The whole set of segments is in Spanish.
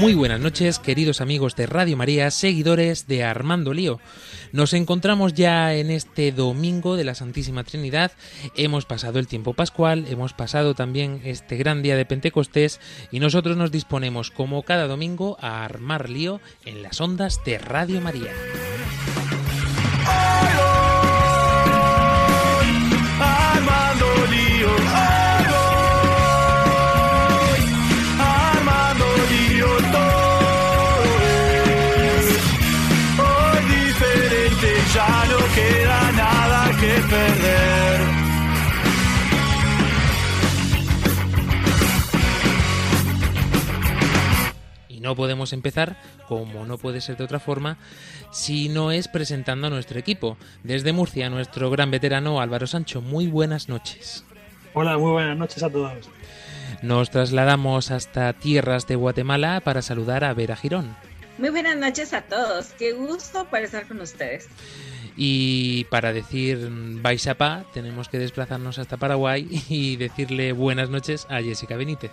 Muy buenas noches, queridos amigos de Radio María, seguidores de Armando Lío. Nos encontramos ya en este domingo de la Santísima Trinidad. Hemos pasado el tiempo pascual, hemos pasado también este gran día de Pentecostés y nosotros nos disponemos, como cada domingo, a armar lío en las ondas de Radio María. No podemos empezar, como no puede ser de otra forma, si no es presentando a nuestro equipo. Desde Murcia, nuestro gran veterano Álvaro Sancho. Muy buenas noches. Hola, muy buenas noches a todos. Nos trasladamos hasta tierras de Guatemala para saludar a Vera Girón. Muy buenas noches a todos. Qué gusto para estar con ustedes. Y para decir Baixapá, tenemos que desplazarnos hasta Paraguay y decirle buenas noches a Jessica Benítez.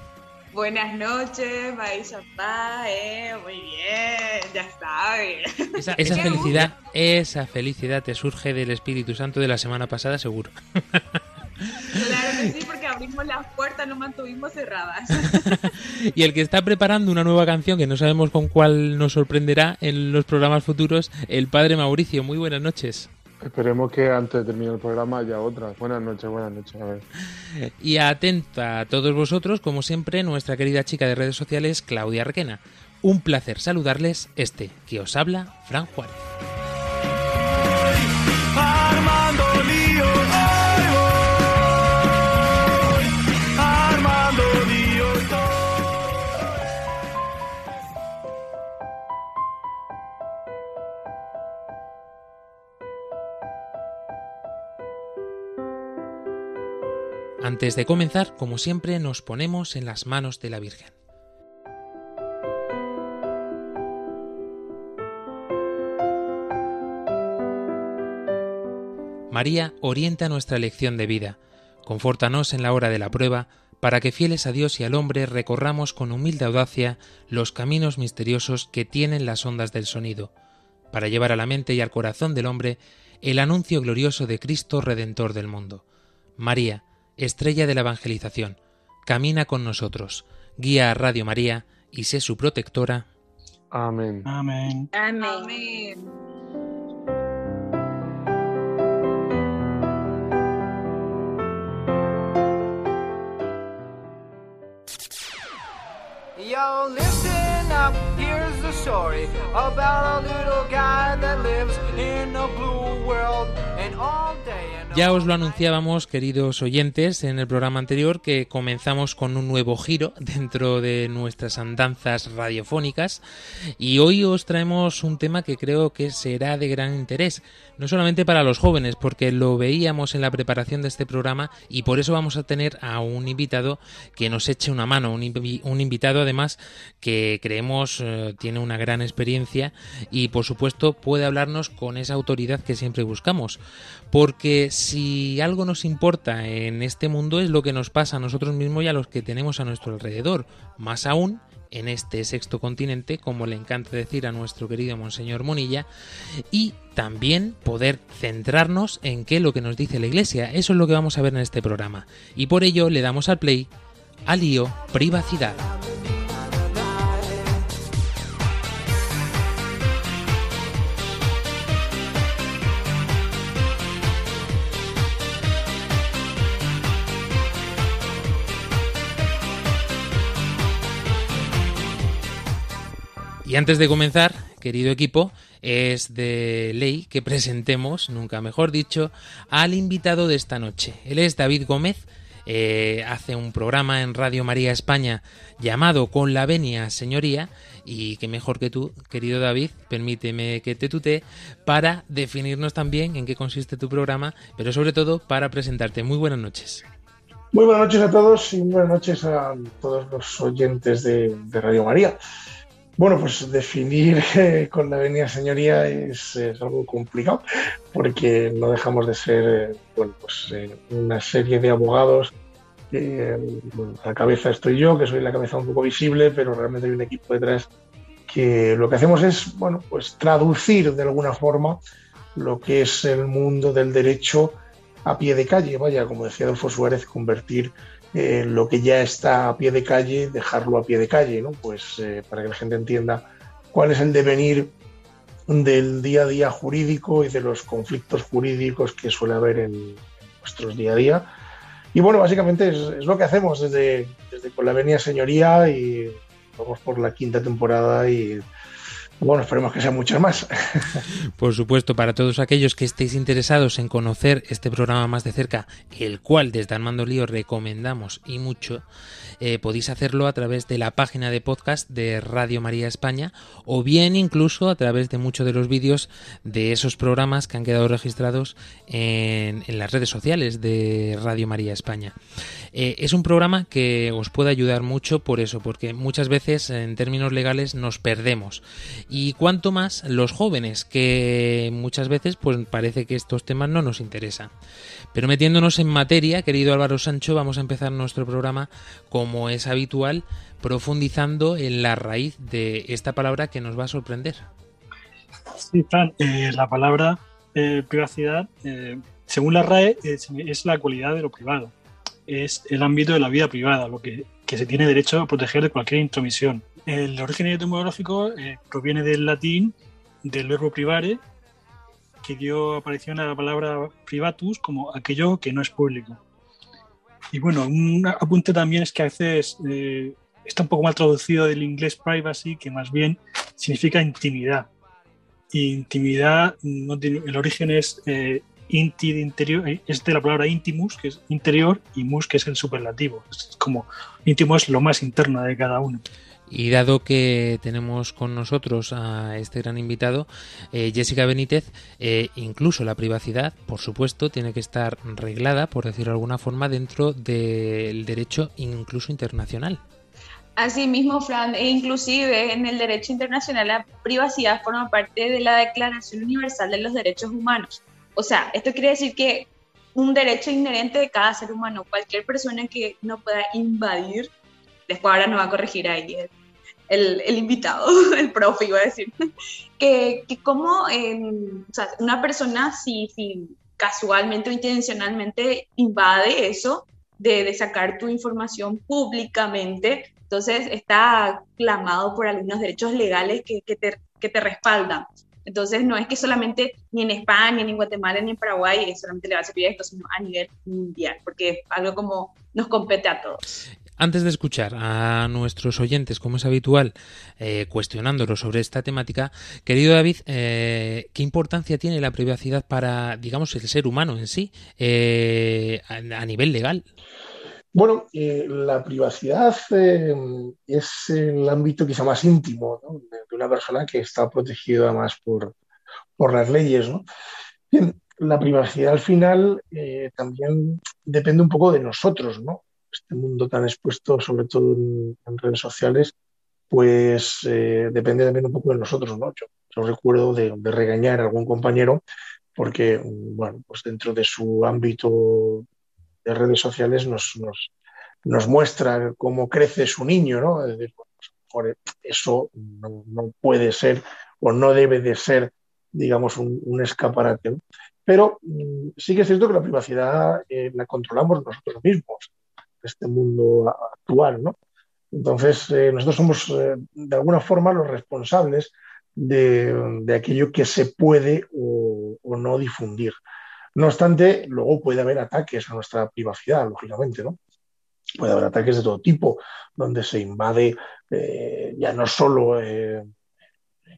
Buenas noches, vais a eh, muy bien, ya saben. Esa, esa felicidad, esa felicidad te surge del Espíritu Santo de la semana pasada, seguro. Claro que sí, porque abrimos las puertas, no mantuvimos cerradas. y el que está preparando una nueva canción que no sabemos con cuál nos sorprenderá en los programas futuros, el padre Mauricio. Muy buenas noches. Esperemos que antes de terminar el programa haya otra. Buenas noches, buenas noches. A ver. Y atenta a todos vosotros, como siempre, nuestra querida chica de redes sociales, Claudia Requena. Un placer saludarles, este que os habla, Fran Juárez. Antes de comenzar, como siempre, nos ponemos en las manos de la Virgen. María orienta nuestra elección de vida, confórtanos en la hora de la prueba, para que fieles a Dios y al hombre recorramos con humilde audacia los caminos misteriosos que tienen las ondas del sonido, para llevar a la mente y al corazón del hombre el anuncio glorioso de Cristo Redentor del mundo. María, estrella de la evangelización, camina con nosotros, guía a Radio María y sé su protectora. Amén. Amén. Amén. Amén. Yo, listen up, here's the story about a little guy that lives in a blue world Ya os lo anunciábamos, queridos oyentes, en el programa anterior que comenzamos con un nuevo giro dentro de nuestras andanzas radiofónicas y hoy os traemos un tema que creo que será de gran interés, no solamente para los jóvenes, porque lo veíamos en la preparación de este programa y por eso vamos a tener a un invitado que nos eche una mano, un invitado además que creemos eh, tiene una gran experiencia y por supuesto puede hablarnos con esa autoridad que siempre buscamos. Porque si algo nos importa en este mundo es lo que nos pasa a nosotros mismos y a los que tenemos a nuestro alrededor. Más aún en este sexto continente, como le encanta decir a nuestro querido Monseñor Monilla, y también poder centrarnos en qué es lo que nos dice la Iglesia. Eso es lo que vamos a ver en este programa. Y por ello le damos al play a lío privacidad. Y antes de comenzar, querido equipo, es de ley que presentemos, nunca mejor dicho, al invitado de esta noche. Él es David Gómez, eh, hace un programa en Radio María España llamado Con la Venia Señoría y que mejor que tú, querido David, permíteme que te tutee para definirnos también en qué consiste tu programa, pero sobre todo para presentarte. Muy buenas noches. Muy buenas noches a todos y buenas noches a todos los oyentes de, Radio María. Bueno, pues definir eh, con la venia señoría es, algo complicado porque no dejamos de ser eh, bueno, pues, eh, una serie de abogados. a la cabeza estoy yo, que soy la cabeza un poco visible, pero realmente hay un equipo detrás que lo que hacemos es bueno, pues traducir de alguna forma lo que es el mundo del derecho a pie de calle, vaya, como decía Adolfo Suárez, convertir eh, lo que ya está a pie de calle, dejarlo a pie de calle, ¿no? Pues eh, para que la gente entienda cuál es el devenir del día a día jurídico y de los conflictos jurídicos que suele haber en nuestros día a día. Y bueno, básicamente es, lo que hacemos desde, desde Con la Venia Señoría y vamos por la quinta temporada y bueno, esperemos que sean muchas más. Por supuesto, para todos aquellos que estéis interesados en conocer este programa más de cerca, el cual desde Armando Lío recomendamos y mucho, eh, podéis hacerlo a través de la página de podcast de Radio María España o bien incluso a través de muchos de los vídeos de esos programas que han quedado registrados en, las redes sociales de Radio María España. Eh, es un programa que os puede ayudar mucho por eso, porque muchas veces en términos legales nos perdemos y cuanto más los jóvenes que muchas veces pues parece que estos temas no nos interesan. Pero metiéndonos en materia, querido Álvaro Sancho, vamos a empezar nuestro programa como es habitual, profundizando en la raíz de esta palabra que nos va a sorprender. Sí, Fran, eh, la palabra eh, privacidad, eh, según la RAE, es, la cualidad de lo privado, es el ámbito de la vida privada, lo que, que se tiene derecho a proteger de cualquier intromisión. El origen etimológico proviene del latín del verbo privare, que dio aparición a la palabra privatus como aquello que no es público. Y bueno, un apunte también es que a veces eh, está un poco mal traducido del inglés privacy, que más bien significa intimidad. Y intimidad, no tiene, el origen es eh, inti de interior, eh, es de la palabra intimus, que es interior, y mus, que es el superlativo. Es como íntimo es lo más interno de cada uno. Y dado que tenemos con nosotros a este gran invitado, eh, Jessica Benítez, eh, incluso la privacidad, por supuesto, tiene que estar reglada, por decirlo de alguna forma, dentro del derecho incluso internacional. Asimismo, Fran, e inclusive en el derecho internacional la privacidad forma parte de la Declaración Universal de los Derechos Humanos. O sea, esto quiere decir que un derecho inherente de cada ser humano, cualquier persona que no pueda invadir después ahora nos va a corregir ahí el, el, invitado, el profe iba a decir, que, que como o sea, una persona si, si, casualmente o intencionalmente invade eso de, de, sacar tu información públicamente, entonces está clamado por algunos derechos legales que, que, te, que te respaldan. Entonces no es que solamente ni en España, ni en Guatemala, ni en Paraguay solamente le va a servir esto, sino a nivel mundial, porque es algo como nos compete a todos. Antes de escuchar a nuestros oyentes, como es habitual, eh, cuestionándolos sobre esta temática, querido David, eh, ¿qué importancia tiene la privacidad para, digamos, el ser humano en sí, eh, a, nivel legal? Bueno, la privacidad es el ámbito quizá más íntimo de, una persona que está protegida más por, por las leyes. ¿no? Bien, la privacidad al final también depende un poco de nosotros, ¿no? Este mundo tan expuesto, sobre todo en, redes sociales, pues eh, depende también un poco de nosotros, ¿no? Yo, recuerdo de, regañar a algún compañero porque, bueno, pues dentro de su ámbito de redes sociales nos, muestra cómo crece su niño, ¿no? Pues, eso no, puede ser o no debe de ser, digamos, un, escaparate. Pero mm, sí que es cierto que la privacidad eh, la controlamos nosotros mismos este mundo actual, ¿no? Entonces, eh, nosotros somos eh, de alguna forma los responsables de, aquello que se puede o, no difundir. No obstante, luego puede haber ataques a nuestra privacidad, lógicamente, ¿no? Puede haber ataques de todo tipo, donde se invade eh, ya no solo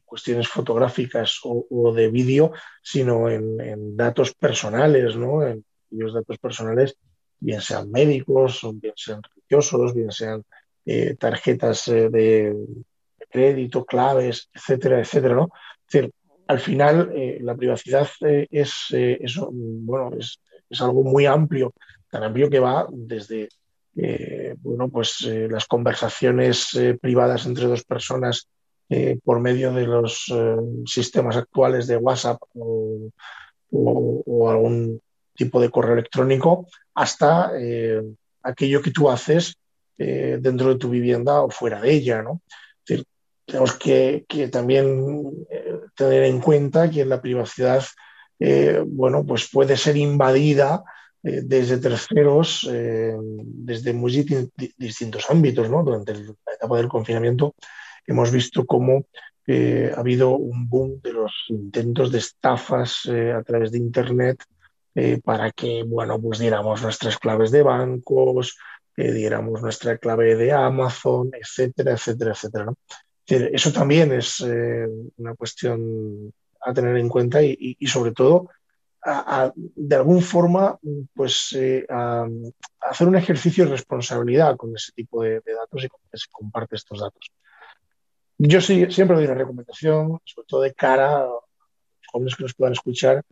cuestiones fotográficas o, de vídeo, sino en, datos personales, ¿no? En los datos personales bien sean médicos, bien sean religiosos, bien sean eh, tarjetas eh, de crédito, claves, etcétera, etcétera, ¿no? Es al final eh, la privacidad es, bueno, es, es, algo muy amplio, tan amplio que va desde bueno, pues, las conversaciones privadas entre dos personas por medio de los sistemas actuales de WhatsApp o, algún tipo de correo electrónico hasta eh, aquello que tú haces eh, dentro de tu vivienda o fuera de ella. ¿no? tenemos que, también eh, tener en cuenta que la privacidad bueno, pues puede ser invadida desde terceros, desde muy distintos ámbitos. ¿no? Durante la etapa del confinamiento hemos visto cómo ha habido un boom de los intentos de estafas a través de Internet eh, para que, bueno, pues diéramos nuestras claves de bancos, que diéramos nuestra clave de Amazon, etcétera, etcétera, etcétera. Eso también es eh, una cuestión a tener en cuenta y, sobre todo de alguna forma pues eh, hacer un ejercicio de responsabilidad con ese tipo de, datos y con que se comparte estos datos. Yo sí, siempre doy una recomendación, sobre todo de cara a los jóvenes que nos puedan escuchar,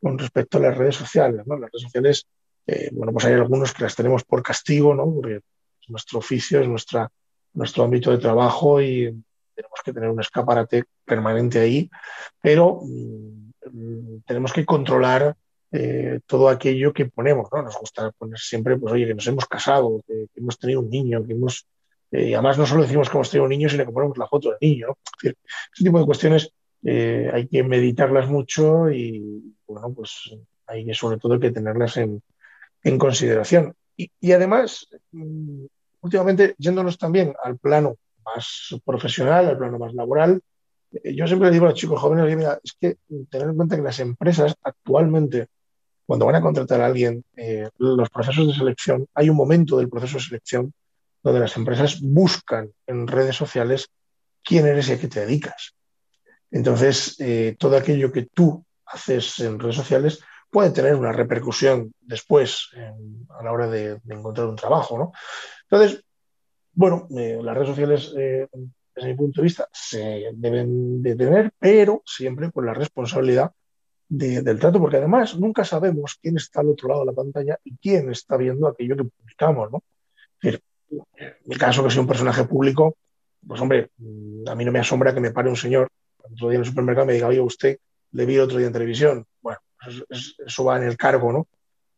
con respecto a las redes sociales. ¿no? Las redes sociales, eh, bueno, pues hay algunos que las tenemos por castigo, ¿no? porque es nuestro oficio, es nuestra, nuestro ámbito de trabajo y tenemos que tener un escaparate permanente ahí, pero mm, tenemos que controlar eh, todo aquello que ponemos. ¿no? Nos gusta poner siempre, pues oye, que nos hemos casado, que, hemos tenido un niño, que hemos... Eh, y además no solo decimos que hemos tenido un niño, sino que ponemos la foto del niño. ¿no? ese tipo de cuestiones eh, hay que meditarlas mucho y, bueno, pues hay que sobre todo que tenerlas en, consideración. Y, además, mm, últimamente, yéndonos también al plano más profesional, al plano más laboral, eh, yo siempre le digo a los chicos jóvenes, es que tener en cuenta que las empresas actualmente, cuando van a contratar a alguien, eh, los procesos de selección, hay un momento del proceso de selección donde las empresas buscan en redes sociales quién eres y a qué te dedicas. Entonces, eh, todo aquello que tú haces en redes sociales puede tener una repercusión después a la hora de, encontrar un trabajo. ¿no? Entonces, bueno, eh, las redes sociales, eh, desde mi punto de vista, se deben de tener, pero siempre con la responsabilidad del trato, porque además nunca sabemos quién está al otro lado de la pantalla y quién está viendo aquello que publicamos. ¿no? En mi caso, que soy un personaje público, pues hombre, a mí no me asombra que me pare un señor otro día en el supermercado me diga, oye, usted le vi otro día en televisión. Bueno, eso, va en el cargo, ¿no?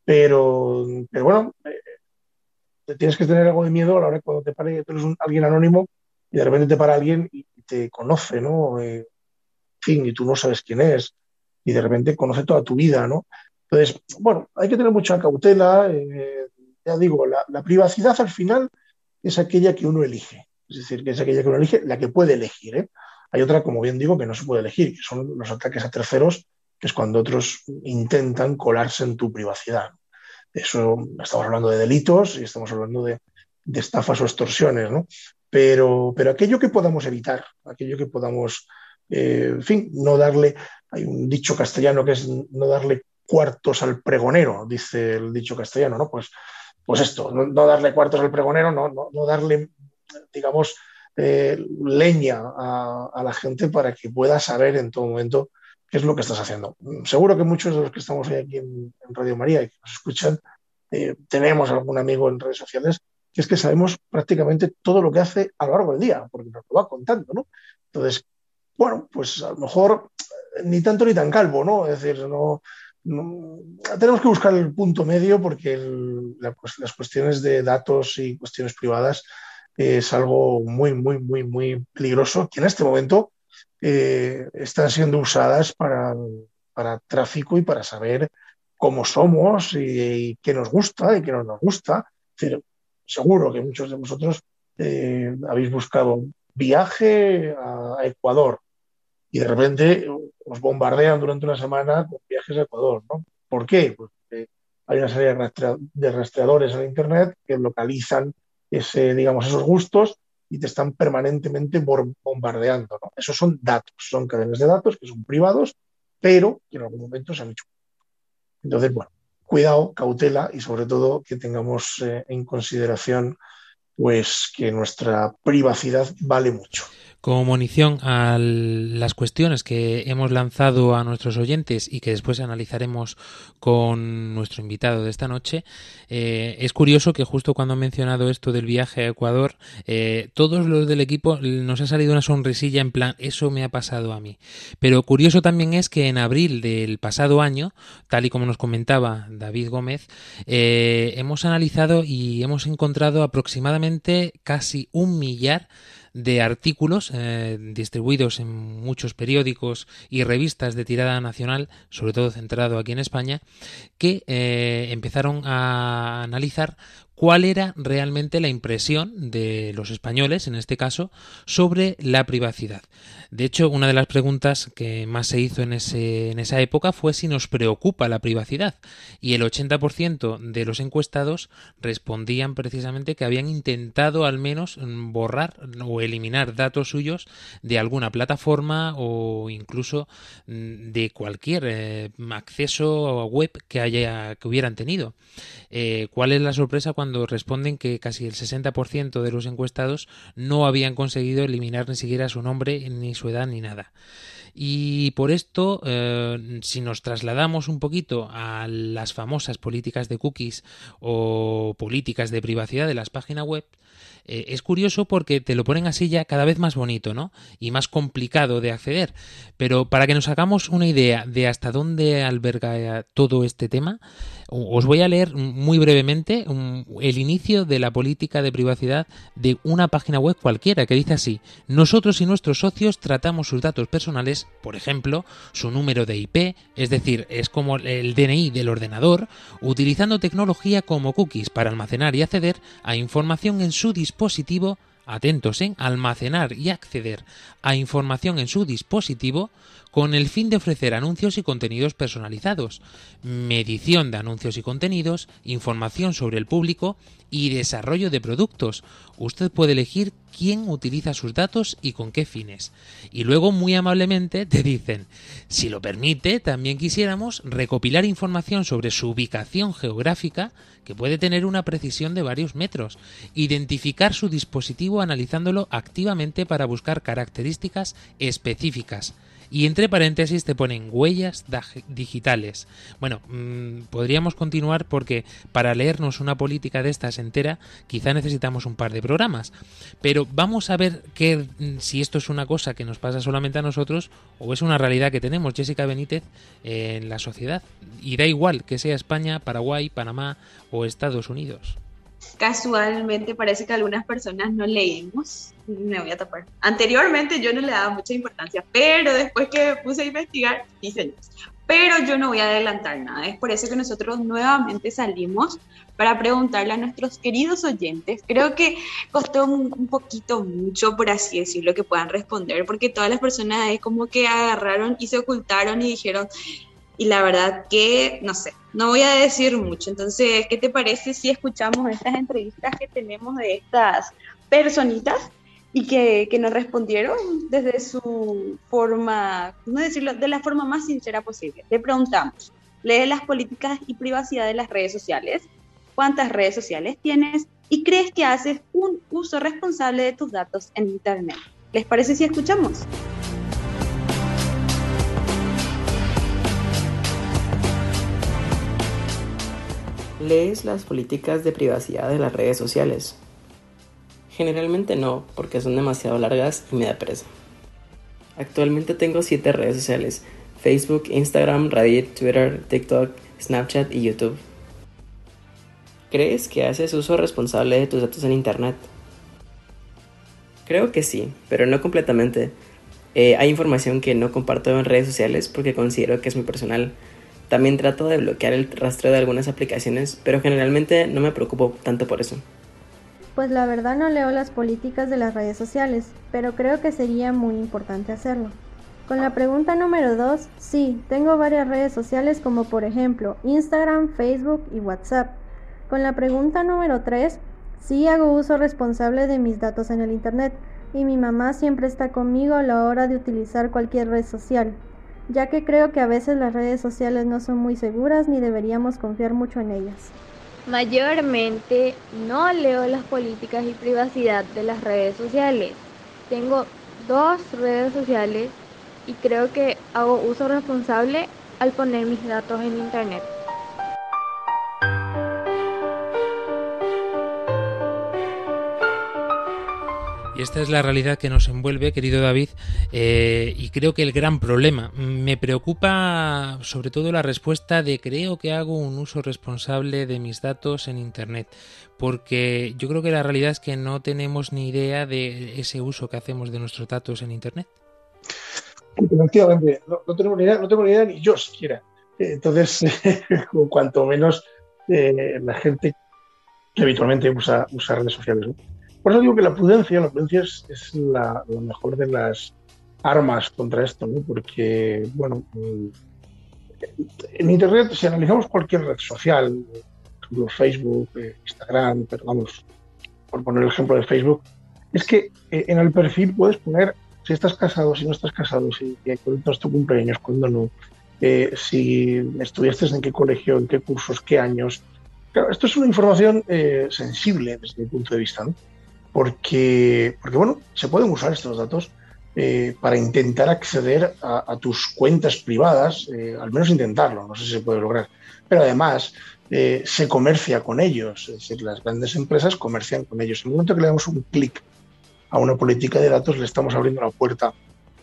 Pero, pero bueno, eh, tienes que tener algo de miedo a la hora cuando te pare, tú eres alguien anónimo y de repente te para alguien y te conoce, ¿no? Eh, en fin, y tú no sabes quién es y de repente conoce toda tu vida, ¿no? Entonces, bueno, hay que tener mucha cautela. Eh, ya digo, la, la, privacidad al final es aquella que uno elige. Es decir, que es aquella que uno elige, la que puede elegir. ¿eh? Hay otra, como bien digo, que no se puede elegir, que son los ataques a terceros, que es cuando otros intentan colarse en tu privacidad. Eso estamos hablando de delitos y estamos hablando de, estafas o extorsiones, ¿no? Pero, pero aquello que podamos evitar, aquello que podamos, eh, en fin, no darle, hay un dicho castellano que es no darle cuartos al pregonero, dice el dicho castellano, ¿no? Pues, pues esto, no, darle cuartos al pregonero, no, no, no darle, digamos, eh, leña a, la gente para que pueda saber en todo momento qué es lo que estás haciendo. Seguro que muchos de los que estamos hoy aquí en, Radio María y que nos escuchan, eh, tenemos algún amigo en redes sociales que es que sabemos prácticamente todo lo que hace a lo largo del día, porque nos lo va contando, ¿no? Entonces, bueno, pues a lo mejor eh, ni tanto ni tan calvo, ¿no? Es decir, no, tenemos que buscar el punto medio porque las cuestiones de datos y cuestiones privadas es algo muy, muy, muy, muy peligroso que en este momento eh, están siendo usadas para, para, tráfico y para saber cómo somos y, qué nos gusta y qué no nos gusta. seguro que muchos de vosotros eh, habéis buscado viaje a, Ecuador y de repente os bombardean durante una semana con viajes a Ecuador. ¿no? ¿Por qué? Porque hay una serie de rastreadores en Internet que localizan ese, digamos, esos gustos y te están permanentemente bombardeando. ¿no? Esos son datos, son cadenas de datos que son privados, pero que en algún momento se han hecho. Entonces, bueno, cuidado, cautela y sobre todo que tengamos eh, en consideración pues que nuestra privacidad vale mucho. Como munición a las cuestiones que hemos lanzado a nuestros oyentes y que después analizaremos con nuestro invitado de esta noche, eh, es curioso que justo cuando ha mencionado esto del viaje a Ecuador, eh, todos los del equipo nos ha salido una sonrisilla en plan, eso me ha pasado a mí. Pero curioso también es que en abril del pasado año, tal y como nos comentaba David Gómez, eh, hemos analizado y hemos encontrado aproximadamente casi un millar de artículos eh, distribuidos en muchos periódicos y revistas de tirada nacional, sobre todo centrado aquí en España, que eh, empezaron a analizar cuál era realmente la impresión de los españoles, en este caso, sobre la privacidad. De hecho, una de las preguntas que más se hizo en, ese, en esa época fue si nos preocupa la privacidad. Y el 80% de los encuestados respondían precisamente que habían intentado al menos borrar o eliminar datos suyos de alguna plataforma o incluso mm, de cualquier eh, acceso web que, que hubieran tenido. Eh, ¿Cuál es la sorpresa cuando responden que casi el 60% de los encuestados no habían conseguido eliminar ni siquiera su nombre, ni su edad, ni nada. Y por esto, eh, si nos trasladamos un poquito a las famosas políticas de cookies o políticas de privacidad de las páginas web, eh, es curioso porque te lo ponen así ya cada vez más bonito, ¿no? Y más complicado de acceder. Pero para que nos hagamos una idea de hasta dónde alberga todo este tema, os voy a leer muy brevemente el inicio de la política de privacidad de una página web cualquiera que dice así, nosotros y nuestros socios tratamos sus datos personales, por ejemplo, su número de IP, es decir, es como el DNI del ordenador, utilizando tecnología como cookies para almacenar y acceder a información en su dispositivo atentos en almacenar y acceder a información en su dispositivo con el fin de ofrecer anuncios y contenidos personalizados, medición de anuncios y contenidos, información sobre el público y desarrollo de productos. Usted puede elegir quién utiliza sus datos y con qué fines. Y luego muy amablemente te dicen, si lo permite, también quisiéramos recopilar información sobre su ubicación geográfica, que puede tener una precisión de varios metros, identificar su dispositivo analizándolo activamente para buscar características específicas, y entre paréntesis te ponen huellas digitales. Bueno, mm, podríamos continuar porque para leernos una política de estas entera quizá necesitamos un par de programas. Pero vamos a ver que, mm, si esto es una cosa que nos pasa solamente a nosotros o es una realidad que tenemos, Jessica Benítez, en la sociedad. Y da igual que sea España, Paraguay, Panamá o Estados Unidos casualmente parece que algunas personas no leemos. Me voy a tapar. Anteriormente yo no le daba mucha importancia, pero después que puse a investigar, dice Pero yo no voy a adelantar nada. Es por eso que nosotros nuevamente salimos para preguntarle a nuestros queridos oyentes. Creo que costó un, poquito mucho, por así decirlo, que puedan responder, porque todas las personas es como que agarraron y se ocultaron y dijeron, y la verdad que, no sé, no voy a decir mucho. Entonces, ¿qué te parece si escuchamos estas entrevistas que tenemos de estas personitas y que, que nos respondieron desde su forma, no decirlo, de la forma más sincera posible? Le preguntamos, ¿lees las políticas y privacidad de las redes sociales? ¿Cuántas redes sociales tienes? ¿Y crees que haces un uso responsable de tus datos en Internet? ¿Les parece si escuchamos? ¿Lees las políticas de privacidad de las redes sociales? Generalmente no, porque son demasiado largas y me da pereza. Actualmente tengo 7 redes sociales, Facebook, Instagram, Reddit, Twitter, TikTok, Snapchat y YouTube. ¿Crees que haces uso responsable de tus datos en Internet? Creo que sí, pero no completamente. Eh, hay información que no comparto en redes sociales porque considero que es muy personal también trato de bloquear el rastreo de algunas aplicaciones, pero generalmente no me preocupo tanto por eso. Pues la verdad no leo las políticas de las redes sociales, pero creo que sería muy importante hacerlo. Con la pregunta número 2, sí, tengo varias redes sociales como por ejemplo Instagram, Facebook y WhatsApp. Con la pregunta número 3, sí hago uso responsable de mis datos en el Internet y mi mamá siempre está conmigo a la hora de utilizar cualquier red social. Ya que creo que a veces las redes sociales no son muy seguras ni deberíamos confiar mucho en ellas. Mayormente no leo las políticas y privacidad de las redes sociales. Tengo dos redes sociales y creo que hago uso responsable al poner mis datos en Internet. Y esta es la realidad que nos envuelve, querido David, eh, y creo que el gran problema. Me preocupa sobre todo la respuesta de creo que hago un uso responsable de mis datos en Internet, porque yo creo que la realidad es que no tenemos ni idea de ese uso que hacemos de nuestros datos en Internet. Efectivamente, no, tengo ni idea, no tengo ni idea ni yo siquiera. Entonces, cuanto menos eh, la gente que habitualmente usa, usa redes sociales. ¿no? Por eso digo que la prudencia, la prudencia es, la, mejor de las armas contra esto, ¿no? Porque, bueno, mm, en Internet, si analizamos cualquier red social, Facebook, eh, Instagram, pero vamos, por poner el ejemplo de Facebook, es que eh, en el perfil puedes poner si estás casado, si no estás casado, si cuándo es tu cumpleaños, cuándo no, eh, si estudiaste en qué colegio, en qué cursos, qué años. Claro, esto es una información sensible desde mi punto de vista, ¿no? Porque, porque bueno, se pueden usar estos datos eh, para intentar acceder a, tus cuentas privadas, eh, al menos intentarlo, no sé si se puede lograr, pero además eh, se comercia con ellos, es decir, las grandes empresas comercian con ellos. En el momento que le damos un clic a una política de datos, le estamos abriendo la puerta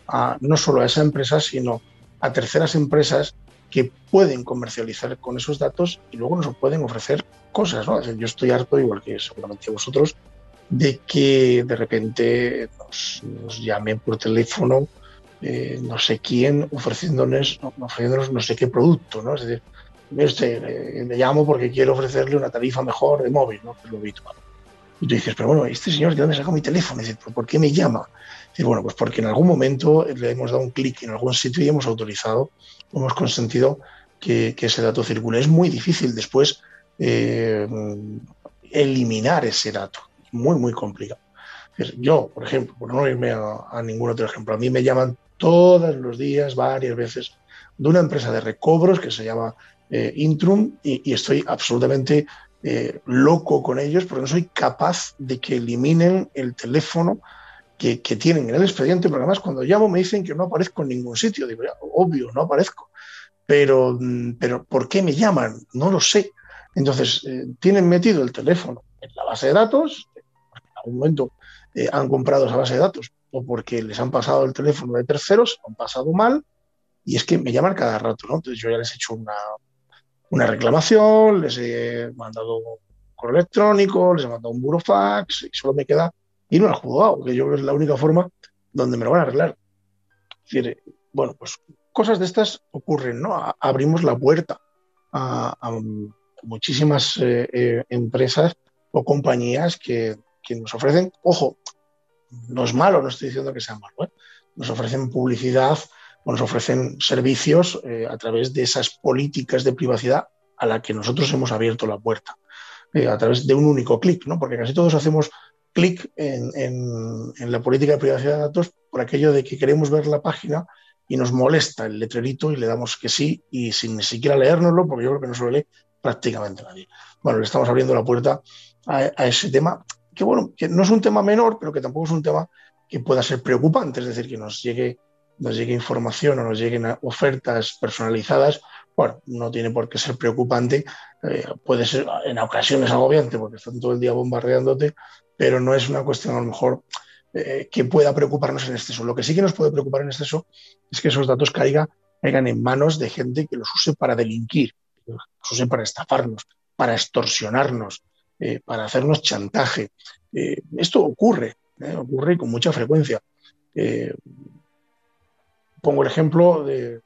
a, no solo a esa empresa, sino a terceras empresas que pueden comercializar con esos datos y luego nos pueden ofrecer cosas. ¿no? yo estoy harto, igual que seguramente vosotros, de que de repente nos, llamen por teléfono eh, no sé quién ofreciéndonos, ofreciéndonos no sé qué producto, ¿no? Es decir, este, le llamo porque quiero ofrecerle una tarifa mejor de móvil, ¿no? Que es lo habitual. Y tú dices, pero bueno, este señor, ¿de dónde sacó mi teléfono? Y dices, ¿por qué me llama? Y bueno, pues porque en algún momento le hemos dado un clic en algún sitio y hemos autorizado, hemos consentido que, ese dato circule. Es muy difícil después eh, eliminar ese dato muy, muy complicado. Yo, por ejemplo, por no irme a, ningún otro ejemplo, a mí me llaman todos los días, varias veces, de una empresa de recobros que se llama eh, Intrum y, estoy absolutamente eh, loco con ellos porque no soy capaz de que eliminen el teléfono que, tienen en el expediente, porque además cuando llamo me dicen que no aparezco en ningún sitio. Digo, obvio, no aparezco. Pero, mm, pero ¿por qué me llaman? No lo sé. Entonces, eh, tienen metido el teléfono en la base de datos, algún momento eh, han comprado esa base de datos o porque les han pasado el teléfono de terceros, han pasado mal, y es que me llaman cada rato, ¿no? Entonces yo ya les he hecho una, una reclamación, les he mandado un correo electrónico, les he mandado un burofax, y solo me queda ir al juzgado, que yo creo que es la única forma donde me lo van a arreglar. Bueno, pues cosas de estas ocurren, ¿no? Abrimos la puerta a, muchísimas eh, eh, empresas o compañías que, que nos ofrecen, ojo, no es malo, no estoy diciendo que sea malo, ¿eh? nos ofrecen publicidad o nos ofrecen servicios eh, a través de esas políticas de privacidad a la que nosotros hemos abierto la puerta, eh, a través de un único clic, ¿no? porque casi todos hacemos clic en, la política de privacidad de datos por aquello de que queremos ver la página y nos molesta el letrerito y le damos que sí y sin ni siquiera leérnoslo, porque yo creo que no se lo prácticamente nadie. Bueno, le estamos abriendo la puerta a ese tema que bueno, que no es un tema menor, pero que tampoco es un tema que pueda ser preocupante, es decir, que nos llegue, nos llegue información o nos lleguen ofertas personalizadas, bueno, no tiene por qué ser preocupante, eh, puede ser en ocasiones agobiante porque están todo el día bombardeándote, pero no es una cuestión a lo mejor eh, que pueda preocuparnos en exceso. Lo que sí que nos puede preocupar en exceso es que esos datos caigan en manos de gente que los use para delinquir, que los use para estafarnos, para extorsionarnos, eh, para hacernos chantaje. Eh, esto ocurre, ¿eh? ocurre con mucha frecuencia. pongo el ejemplo de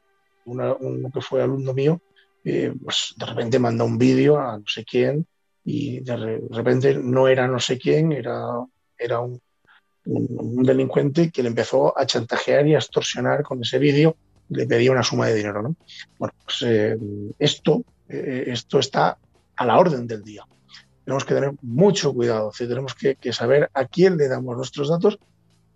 uno que fue alumno mío, pues de repente manda un vídeo a no sé quién y de repente no era no sé quién, era, era un, delincuente que le empezó a chantajear y a extorsionar con ese vídeo, le pedía una suma de dinero. ¿no? Bueno, pues esto, esto está a la orden del día tenemos que tener mucho cuidado, tenemos que, saber a quién le damos nuestros datos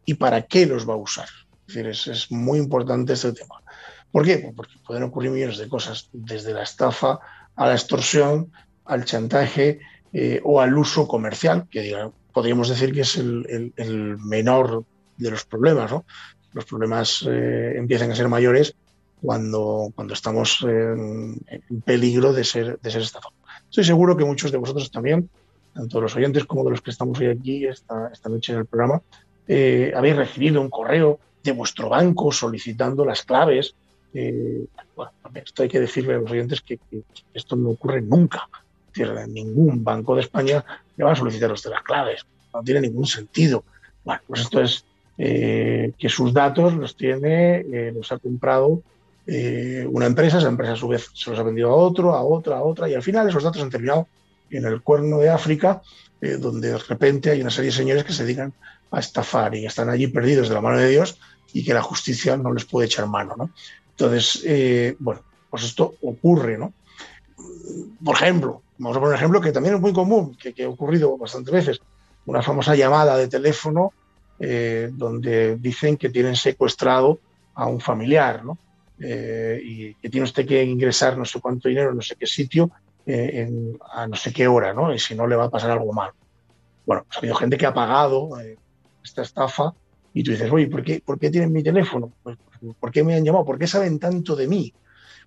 y para qué los va a usar. Es decir, es, muy importante este tema. ¿Por qué? Porque pueden ocurrir millones de cosas, desde la estafa a la extorsión, al chantaje eh, o al uso comercial, que podríamos decir que es el, menor de los problemas. ¿no? Los problemas eh, empiezan a ser mayores cuando, cuando estamos en, peligro de ser, de ser estafados. Estoy seguro que muchos de vosotros también, tanto los oyentes como de los que estamos hoy aquí esta, esta noche en el programa, eh, habéis recibido un correo de vuestro banco solicitando las claves. Eh, bueno, esto hay que decirle a los oyentes que, esto no ocurre nunca. ningún banco de España le van a solicitar usted las claves. No tiene ningún sentido. Bueno, pues esto es eh, que sus datos los tiene, los ha comprado una empresa, esa empresa a su vez se los ha vendido a otro, a otra, a otra, y al final esos datos han terminado en el cuerno de África, donde de repente hay una serie de señores que se dedican a estafar y están allí perdidos de la mano de Dios y que la justicia no les puede echar mano. ¿no? Entonces, eh, bueno, pues esto ocurre. ¿no? Por ejemplo, vamos a poner un ejemplo que también es muy común, que, ha ocurrido bastantes veces, una famosa llamada de teléfono eh, donde dicen que tienen secuestrado a un familiar ¿no? Eh, y que tiene usted que ingresar no sé cuánto dinero en no sé qué sitio a no sé qué hora, ¿no? y si no le va a pasar algo mal. Bueno, pues ha habido gente que ha pagado esta estafa y tú dices, oye, ¿por qué, ¿por qué tienen mi teléfono? Pues, ¿Por qué me han llamado? ¿Por qué saben tanto de mí?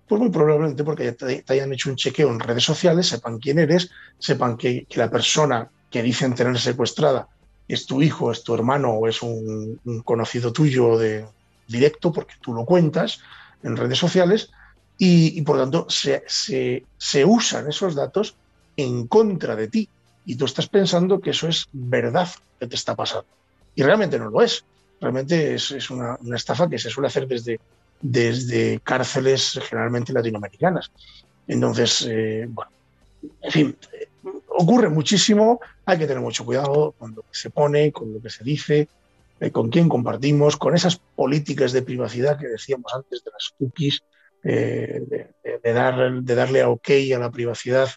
Pues muy probablemente porque te, hayan hecho un chequeo en redes sociales, sepan quién eres, sepan que, la persona que dicen tener secuestrada es tu hijo, es tu hermano o es un, conocido tuyo de directo porque tú lo cuentas en redes sociales y, por lo tanto se, se usan esos datos en contra de ti y tú estás pensando que eso es verdad que te está pasando. Y realmente no lo es. Realmente es, una, estafa que se suele hacer desde, desde cárceles generalmente latinoamericanas. Entonces, eh, bueno, en fin, ocurre muchísimo, hay que tener mucho cuidado con lo que se pone, con lo que se dice, eh, con quién compartimos, con esas políticas de privacidad que decíamos antes de las cookies, eh, de, dar, de darle a OK a la privacidad.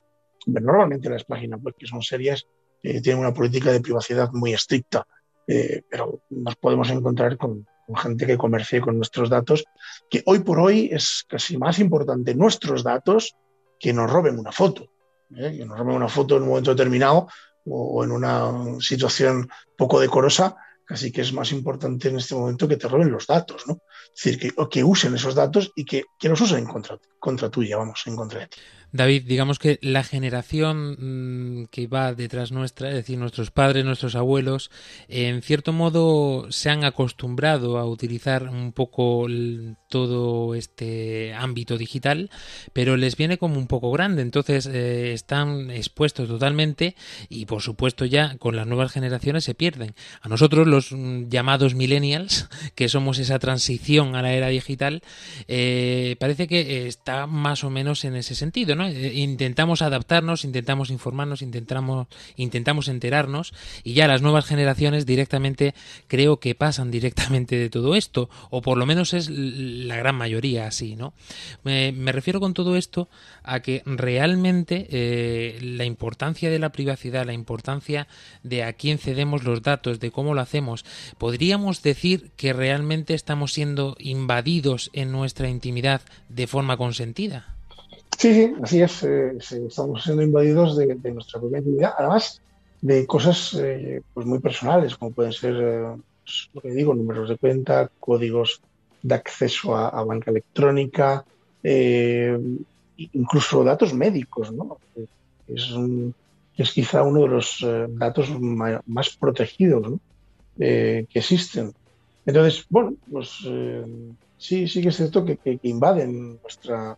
Normalmente las páginas web que son serias tienen una política de privacidad muy estricta. Eh, pero nos podemos encontrar con, gente que comercie con nuestros datos, que hoy por hoy es casi más importante nuestros datos que nos roben una foto, ¿eh? que nos roben una foto en un momento determinado o, en una situación poco decorosa, casi que es más importante en este momento que te roben los datos, ¿no? Es decir, que, que usen esos datos y que, que los usen contra, contra tuya, vamos, en contra de ti. David, digamos que la generación mm, que va detrás nuestra, es decir, nuestros padres, nuestros abuelos, en cierto modo se han acostumbrado a utilizar un poco todo este ámbito digital, pero les viene como un poco grande, entonces eh, están expuestos totalmente y por supuesto ya con las nuevas generaciones se pierden. A nosotros los mm, llamados millennials, que somos esa transición a la era digital, eh, parece que está más o menos en ese sentido, ¿no? Eh, intentamos adaptarnos, intentamos informarnos, intentamos, intentamos enterarnos y ya las nuevas generaciones directamente creo que pasan directamente de todo esto, o por lo menos es la gran mayoría así, ¿no? Me, refiero con todo esto a que realmente eh, la importancia de la privacidad, la importancia de a quién cedemos los datos, de cómo lo hacemos, podríamos decir que realmente estamos siendo invadidos en nuestra intimidad de forma consentida. Sí, sí, así es. Eh, estamos siendo invadidos de, nuestra propia intimidad, además de cosas eh, pues muy personales, como pueden ser, eh, pues, lo que digo, números de cuenta, códigos de acceso a, banca electrónica, incluso datos médicos, ¿no? Es, es quizá uno de los datos más protegidos que existen. Entonces, bueno, pues sí, sí que es cierto que invaden nuestra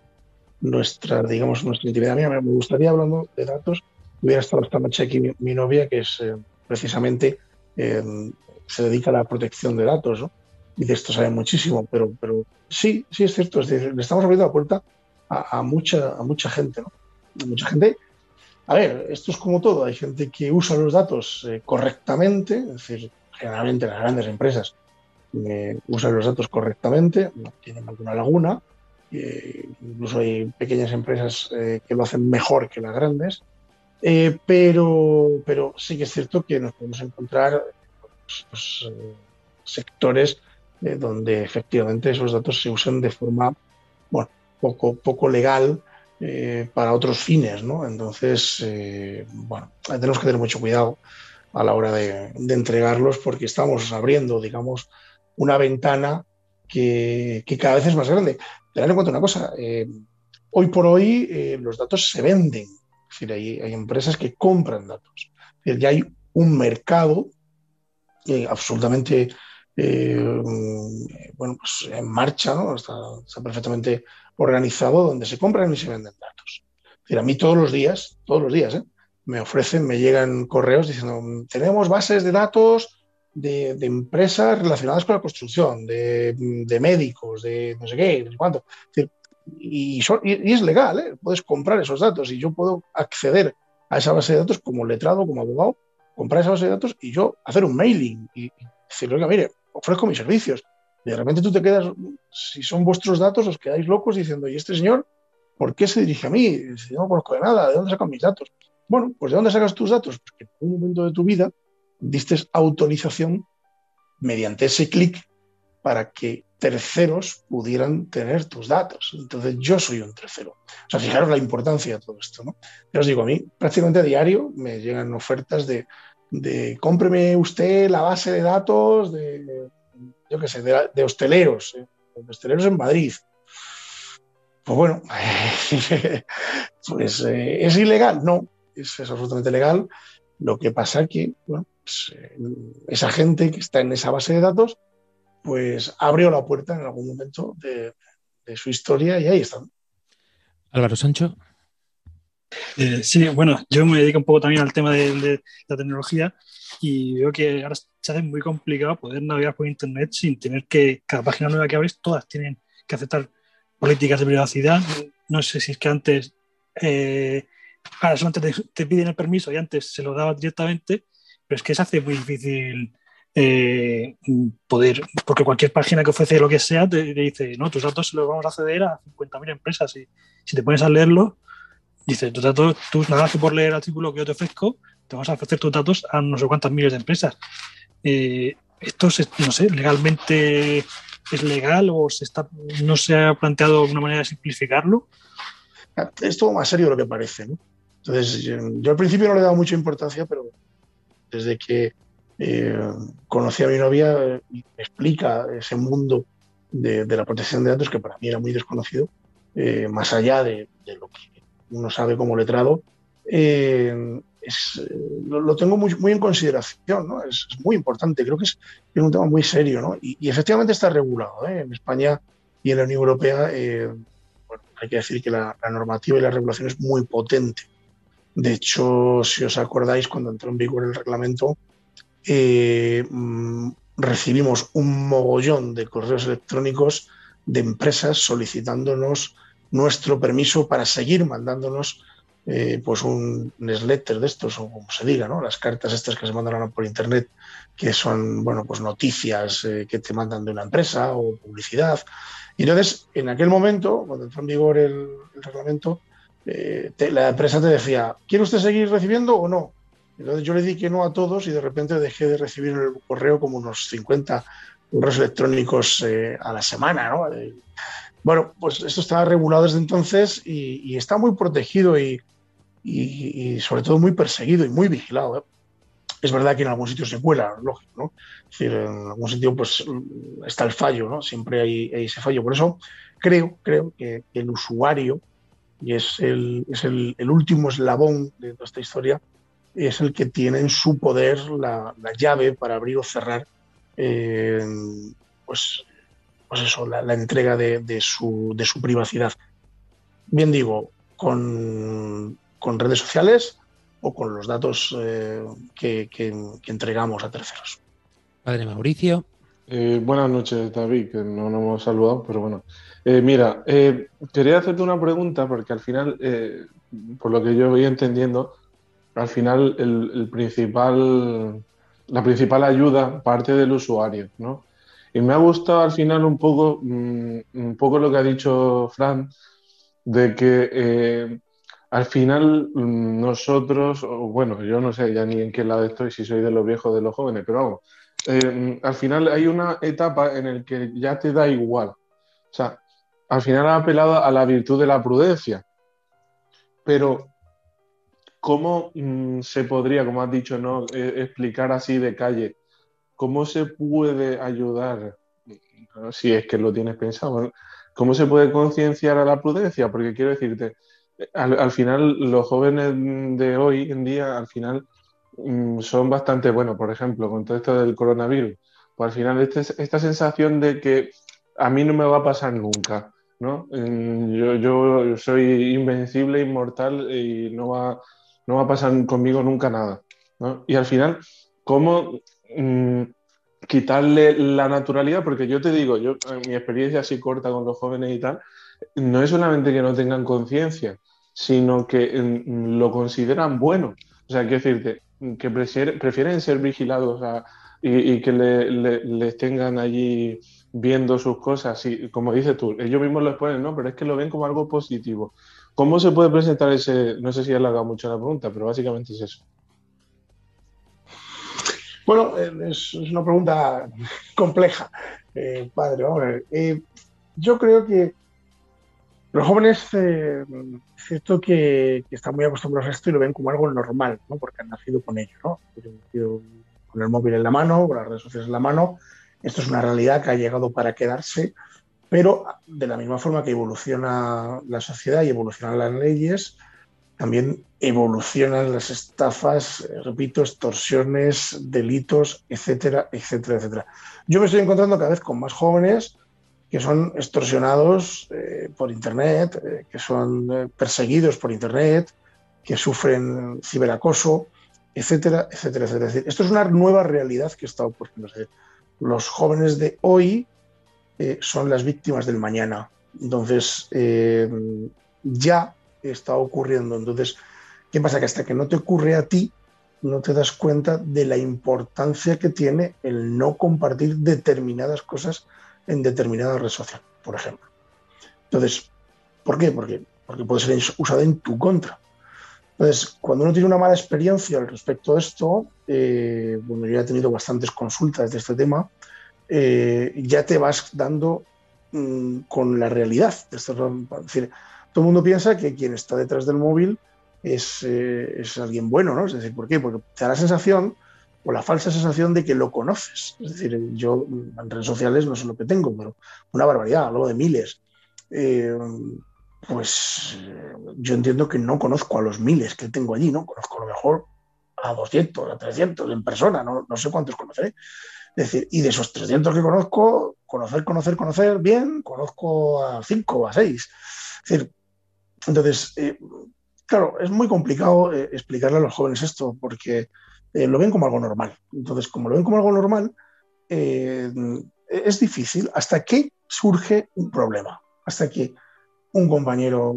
nuestra, digamos, nuestra intimidad. mía. me gustaría, hablando de datos, hubiera estado esta noche aquí mi, novia, que es eh, precisamente eh, se dedica a la protección de datos, ¿no? Y de esto sabe muchísimo, pero, pero sí, sí es cierto, es decir, le estamos abriendo la puerta a, mucha, a mucha gente, ¿no? A mucha gente. A ver, esto es como todo, hay gente que usa los datos eh, correctamente, es decir, generalmente las grandes empresas usan los datos correctamente, no tienen alguna laguna, incluso hay pequeñas empresas eh, que lo hacen mejor que las grandes, eh, pero, pero sí que es cierto que nos podemos encontrar pues, pues, eh, sectores donde efectivamente esos datos se usan de forma bueno, poco, poco legal eh, para otros fines, ¿no? Entonces, eh, bueno, tenemos que tener mucho cuidado a la hora de, entregarlos porque estamos abriendo, digamos, una ventana que, cada vez es más grande. Tener en cuenta una cosa, eh, hoy por hoy los datos se venden, es decir, hay, empresas que compran datos, es decir, ya hay un mercado absolutamente bueno, pues en marcha, ¿no? está, perfectamente organizado donde se compran y se venden datos. Es a mí todos los días, todos los días, ¿eh? me ofrecen, me llegan correos diciendo, tenemos bases de datos de, empresas relacionadas con la construcción, de, médicos, de no sé qué, no sé cuánto. y, es legal, ¿eh? puedes comprar esos datos y yo puedo acceder a esa base de datos como letrado, como abogado, comprar esa base de datos y yo hacer un mailing y, y decir, oiga, mire, ofrezco mis servicios y de repente tú te quedas, si son vuestros datos, os quedáis locos diciendo, ¿y este señor por qué se dirige a mí? Si no conozco de nada, ¿de dónde sacan mis datos? Bueno, pues ¿de dónde sacas tus datos? Porque en un momento de tu vida diste autorización mediante ese clic para que terceros pudieran tener tus datos. Entonces yo soy un tercero. O sea, fijaros la importancia de todo esto. ¿no? Ya os digo, a mí prácticamente a diario me llegan ofertas de, de cómpreme usted la base de datos de, yo qué sé, de, hosteleros, ¿eh? de hosteleros en Madrid. Pues bueno, pues eh, es ilegal, no, es, absolutamente legal. Lo que pasa que, bueno, pues, eh, esa gente que está en esa base de datos, pues abrió la puerta en algún momento de, su historia y ahí están. Álvaro Sancho. sí, bueno, yo me dedico un poco también al tema de la tecnología y veo que ahora se hace muy complicado poder navegar por Internet sin tener que, cada página nueva que abres, todas tienen que aceptar políticas de privacidad. No sé si es que antes, eh, ahora solamente te, piden el permiso y antes se lo daban directamente, pero es que se hace muy difícil eh, poder, porque cualquier página que ofrece lo que sea te, dice, no, tus datos los vamos a acceder a 50.000 empresas y si te pones a leerlo, dice, tus datos, tú nada más que por leer el artículo que yo te ofrezco, te vas a ofrecer tus datos a no sé cuántas miles de empresas. Eh, esto, no sé, legalmente es legal o se está, no se ha planteado una manera de simplificarlo. Es todo más serio de lo que parece. ¿no? Entonces, yo, al principio no le he dado mucha importancia, pero desde que eh, conocí a mi novia eh, y me explica ese mundo de, la protección de datos que para mí era muy desconocido, más allá de, lo que uno sabe como letrado, eh, lo, tengo muy, en consideración, ¿no? es, muy importante, creo que es, un tema muy serio ¿no? y, efectivamente está regulado. ¿eh? En España y en la Unión Europea eh, hay que decir que la, normativa y la regulación es muy potente. De hecho, si os acordáis, cuando entró en vigor el reglamento, mm, recibimos un mogollón de correos electrónicos de empresas solicitándonos nuestro permiso para seguir mandándonos eh, pues un newsletter de estos, o como se diga, ¿no? Las cartas estas que se mandan por internet, que son, bueno, pues noticias eh, que te mandan de una empresa o publicidad. Y entonces, en aquel momento, cuando entró en vigor el, reglamento, eh, la empresa te decía, ¿quiere usted seguir recibiendo o no? Entonces yo le di que no a todos y de repente dejé de recibir en el correo como unos 50 correos electrónicos a la semana, ¿no? Bueno, pues esto está regulado desde entonces y, y está muy protegido y, y, sobre todo muy perseguido y muy vigilado. ¿eh? Es verdad que en algún sitio se cuela, lógico, ¿no? Es decir, en algún sitio pues está el fallo, ¿no? Siempre hay, ese fallo. Por eso creo, creo que el usuario, y es el, es el, último eslabón de esta historia, es el que tiene en su poder la, llave para abrir o cerrar eh, pues, pues eso, la, entrega de, de, su, de su privacidad. Bien digo, con con redes sociales o con los datos eh, que, entregamos a terceros. Padre Mauricio. Eh, buenas noches, David, que no nos hemos saludado, pero bueno. Eh, mira, quería hacerte una pregunta porque al final, por lo que yo voy entendiendo, al final el, principal, la principal ayuda parte del usuario, ¿no? Y me ha gustado al final un poco, mm, un poco lo que ha dicho Fran, de que al final mm, nosotros, bueno, yo no sé ya ni en qué lado estoy, si soy de los viejos o de los jóvenes, pero vamos, eh, al final hay una etapa en la que ya te da igual. O sea, al final ha apelado a la virtud de la prudencia. Pero, ¿cómo mm, se podría, como has dicho, ¿no? E, explicar así de calle, cómo se puede ayudar, si es que lo tienes pensado, cómo se puede concienciar a la prudencia? Porque quiero decirte, al, final los jóvenes de hoy en día, al final, son bastante buenos, por ejemplo, con todo esto del coronavirus. Pues al final, este, esta sensación de que a mí no me va a pasar nunca, ¿no? Yo, yo soy invencible, inmortal y no va, no va a pasar conmigo nunca nada, ¿no? Y al final, ¿cómo mm, quitarle la naturalidad? Porque yo te digo, yo, mi experiencia así corta con los jóvenes y tal, no es solamente que no tengan conciencia, sino que mm, lo consideran bueno. O sea, quiero decirte, que prefieren, ser vigilados y, que les tengan allí viendo sus cosas, y como dices tú, ellos mismos lo exponen, ¿no? Pero es que lo ven como algo positivo. ¿Cómo se puede presentar ese, no sé si has dado mucho la pregunta, pero básicamente es eso? Bueno, eh, es, una pregunta compleja, eh, padre. Eh, yo creo que los jóvenes, es cierto que, están muy acostumbrados a esto y lo ven como algo normal, ¿no? porque han nacido con ello, ¿no? Con el móvil en la mano, con las redes sociales en la mano, esto es una realidad que ha llegado para quedarse, pero de la misma forma que evoluciona la sociedad y evolucionan las leyes, también evolucionan las estafas, eh, repito, extorsiones, delitos, etcétera, etcétera, etcétera. Yo me estoy encontrando cada vez con más jóvenes que son extorsionados eh, por Internet, eh, que son perseguidos por Internet, que sufren ciberacoso, etcétera, etcétera, etcétera. esto es una nueva realidad que está ocurriendo los jóvenes de hoy eh, son las víctimas del mañana. Entonces, eh, ya está ocurriendo. Entonces, ¿qué pasa? Que hasta que no te ocurre a ti, no te das cuenta de la importancia que tiene el no compartir determinadas cosas en determinada red social, por ejemplo. Entonces, ¿por qué? Porque, porque puede ser usada en tu contra. Entonces, cuando uno tiene una mala experiencia al respecto de esto, eh, bueno, yo ya he tenido bastantes consultas de este tema, eh, ya te vas dando mm, con la realidad. Es decir, todo el mundo piensa que quien está detrás del móvil es, eh, es, alguien bueno, ¿no? Es decir, ¿por qué? Porque te da la sensación o la falsa sensación de que lo conoces. Es decir, yo en redes sociales no sé lo que tengo, pero una barbaridad, algo de miles pues yo entiendo que no conozco a los miles que tengo allí, ¿no? Conozco a lo mejor a 200, a 300 en persona, no, no sé cuántos conoceré. Es decir, y de esos 300 que conozco, conocer, conocer, conocer bien, conozco a 5 o a 6. Es decir, entonces, eh, claro, es muy complicado eh, explicarle a los jóvenes esto porque eh, lo ven como algo normal. Entonces, como lo ven como algo normal, es difícil hasta que surge un problema, hasta que un compañero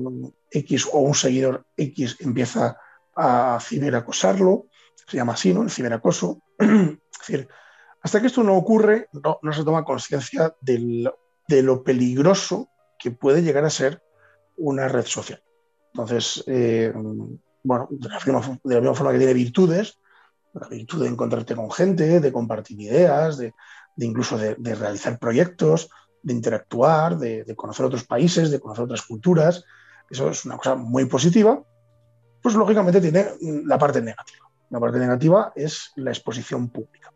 X o un seguidor X empieza a ciberacosarlo, se llama así, ¿no? El ciberacoso. es decir, hasta que esto no ocurre, no, se toma conciencia de lo peligroso que puede llegar a ser una red social. Entonces, eh, bueno, de la, misma, forma que tiene virtudes, la virtud de encontrarte con gente, de compartir ideas, de, incluso de, realizar proyectos, de interactuar, de, conocer otros países, de conocer otras culturas. Eso es una cosa muy positiva. Pues lógicamente tiene la parte negativa. La parte negativa es la exposición pública.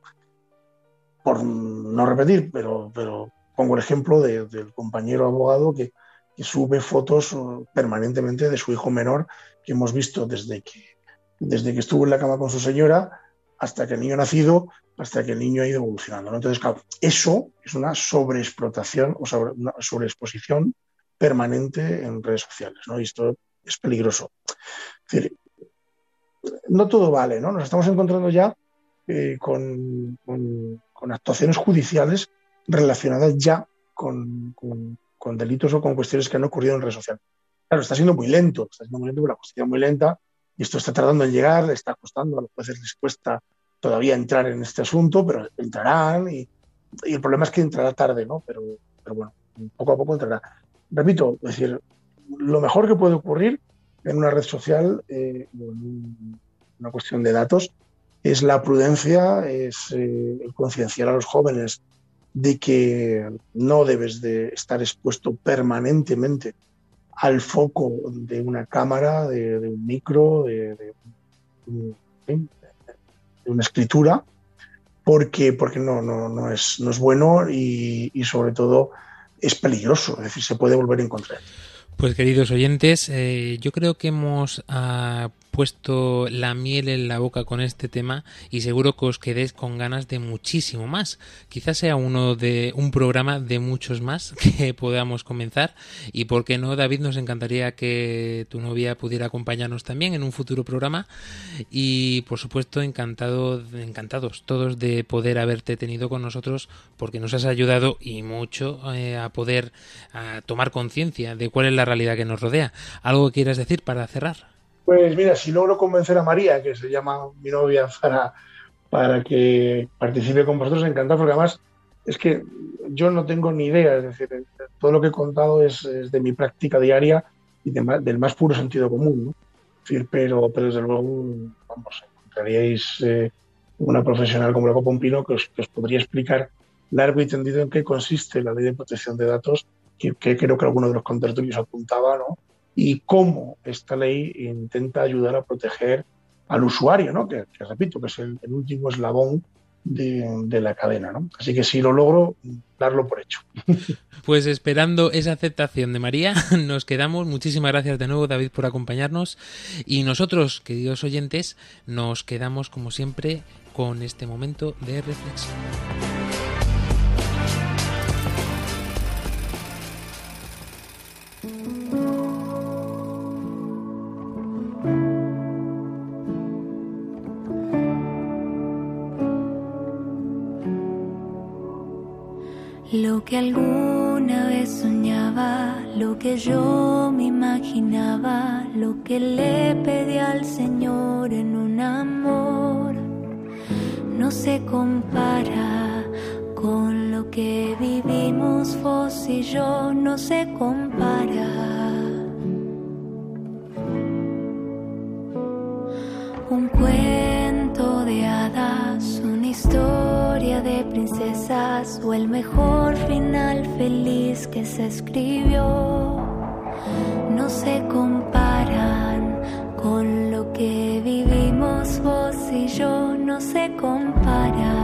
Por no repetir, pero, pero pongo el ejemplo del compañero abogado que, sube fotos uh, permanentemente de su hijo menor que hemos visto desde que, desde que estuvo en la cama con su señora hasta que el niño ha nacido, hasta que el niño ha ido evolucionando. Entonces, claro, eso es una sobreexplotación o sobreexposición permanente en redes sociales, ¿no? Y esto es peligroso. No todo vale, ¿no? Nos estamos encontrando ya eh, con, actuaciones judiciales relacionadas ya con, delitos o con cuestiones que han ocurrido en redes sociales. Claro, está siendo muy lento, está siendo muy lento, la justicia muy lenta, y esto está tardando en llegar, le está costando, a los jueces les cuesta todavía entrar en este asunto, pero entrarán y, el problema es que entrará tarde, ¿no? Pero, pero bueno, poco a poco entrará. Repito, es decir, lo mejor que puede ocurrir en una red social, eh, en una cuestión de datos, es la prudencia, es eh, concienciar a los jóvenes de que no debes de estar expuesto permanentemente al foco de una cámara, de, un micro, de, una escritura, porque, porque no, no, no, es, no es bueno y, sobre todo es peligroso, es decir, se puede volver en contra. Pues queridos oyentes, eh, yo creo que hemos ah, puesto la miel en la boca con este tema y seguro que os quedéis con ganas de muchísimo más. Quizás sea uno de un programa de muchos más que podamos comenzar y por qué no David nos encantaría que tu novia pudiera acompañarnos también en un futuro programa y por supuesto encantado encantados todos de poder haberte tenido con nosotros porque nos has ayudado y mucho eh, a poder a tomar conciencia de cuál es la realidad que nos rodea. ¿Algo que quieras decir para cerrar? Pues mira, si logro convencer a María, que se llama mi novia, para, para que participe con vosotros, encantado, porque además es que yo no tengo ni idea, es decir, todo lo que he contado es, de mi práctica diaria y del más puro sentido común, ¿no? pero, pero desde luego, vamos, encontraríais eh, una profesional como la Pompino que os, que os podría explicar largo y tendido en qué consiste la ley de protección de datos, que, que creo que alguno de los contertulios apuntaba, ¿no? Y cómo esta ley intenta ayudar a proteger al usuario, ¿no? que, repito, que es el, último eslabón de, la cadena. ¿no? Así que si lo logro, darlo por hecho. Pues esperando esa aceptación de María, nos quedamos. Muchísimas gracias de nuevo, David, por acompañarnos. Y nosotros, queridos oyentes, nos quedamos, como siempre, con este momento de reflexión. Lo que alguna vez soñaba, lo que yo me imaginaba, lo que le pedí al Señor en un amor, no se compara con lo que vivimos vos y yo, no se compara. Un cuento de hadas, una historia de princesas o el mejor feliz que se escribió no se comparan con lo que vivimos vos y yo, no se comparan.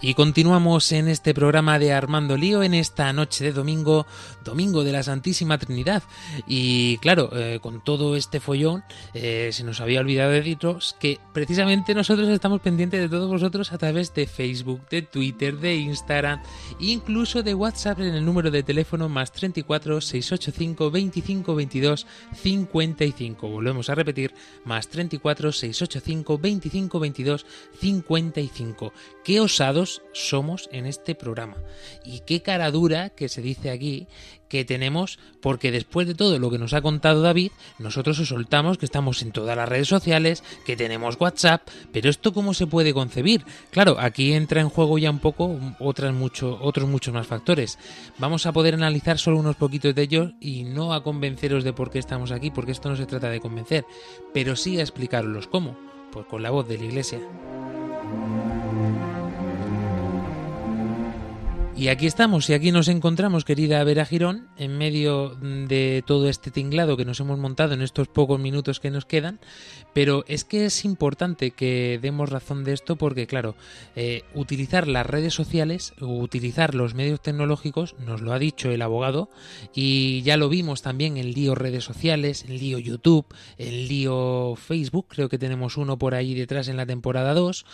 Y continuamos en este programa de Armando Lío en esta noche de domingo, domingo de la Santísima Trinidad. Y claro, eh, con todo este follón, eh, se nos había olvidado de deciros que precisamente nosotros estamos pendientes de todos vosotros a través de Facebook, de Twitter, de Instagram, incluso de WhatsApp en el número de teléfono más 34 685 25 22 55. Volvemos a repetir, más 34 685 25 22 55. Qué osados somos en este programa. Y qué cara dura que se dice aquí que tenemos, porque después de todo lo que nos ha contado David, nosotros os soltamos que estamos en todas las redes sociales, que tenemos WhatsApp, pero esto cómo se puede concebir? Claro, aquí entra en juego ya un poco otras mucho, otros muchos más factores. Vamos a poder analizar solo unos poquitos de ellos y no a convenceros de por qué estamos aquí, porque esto no se trata de convencer, pero sí a explicaroslos cómo, pues con la voz de la Iglesia. Y aquí estamos, y aquí nos encontramos, querida Vera Girón, en medio de todo este tinglado que nos hemos montado en estos pocos minutos que nos quedan. Pero es que es importante que demos razón de esto porque, claro, eh, utilizar las redes sociales, utilizar los medios tecnológicos, nos lo ha dicho el abogado, y ya lo vimos también en lío redes sociales, en lío YouTube, en lío Facebook, creo que tenemos uno por ahí detrás en la temporada 2.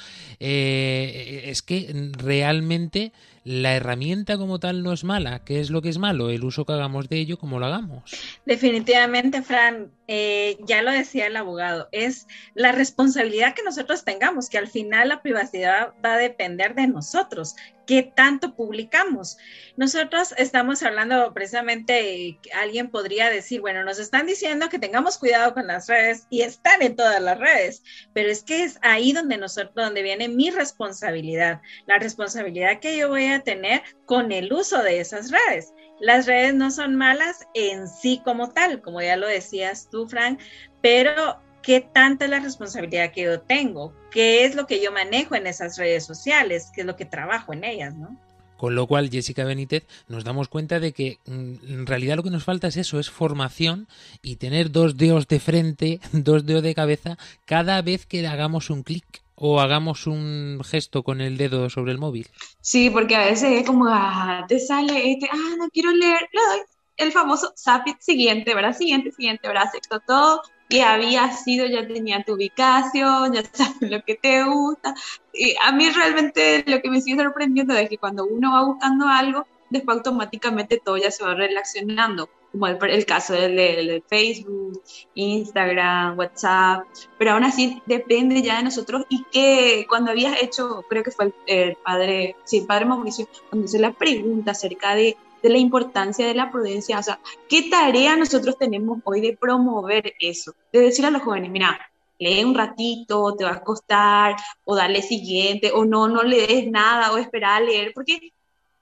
Eh, es que realmente la herramienta como tal no es mala. ¿Qué es lo que es malo? El uso que hagamos de ello, como lo hagamos. Definitivamente, Fran, eh, ya lo decía el abogado, es la responsabilidad que nosotros tengamos, que al final la privacidad va a depender de nosotros, qué tanto publicamos. Nosotros estamos hablando precisamente, alguien podría decir, bueno, nos están diciendo que tengamos cuidado con las redes y están en todas las redes, pero es que es ahí donde nosotros, donde viene mi responsabilidad, la responsabilidad que yo voy a tener con el uso de esas redes. Las redes no son malas en sí como tal, como ya lo decías tú, Frank, pero ¿qué tanta es la responsabilidad que yo tengo? ¿Qué es lo que yo manejo en esas redes sociales? ¿Qué es lo que trabajo en ellas, no? Con lo cual, Jessica Benítez, nos damos cuenta de que mm, en realidad lo que nos falta es eso, es formación y tener dos dedos de frente, dos dedos de cabeza cada vez que hagamos un clic o hagamos un gesto con el dedo sobre el móvil. Sí, porque a veces es como, ah, te sale este, ah, no quiero leer, le doy el famoso zapit siguiente, ¿verdad? Siguiente, siguiente, ¿verdad? Acepto todo y había sido, ya tenía tu ubicación, ya sabes lo que te gusta. Y a mí realmente lo que me sigue sorprendiendo es que cuando uno va buscando algo, después automáticamente todo ya se va relacionando como el, caso del, Facebook, Instagram, WhatsApp, pero aún así depende ya de nosotros y que cuando habías hecho, creo que fue el, padre, sí, el padre Mauricio, cuando hizo la pregunta acerca de, de la importancia de la prudencia, o sea, ¿qué tarea nosotros tenemos hoy de promover eso? De decir a los jóvenes, mira, lee un ratito, te va a costar, o dale siguiente, o no, no le des nada, o esperar a leer, porque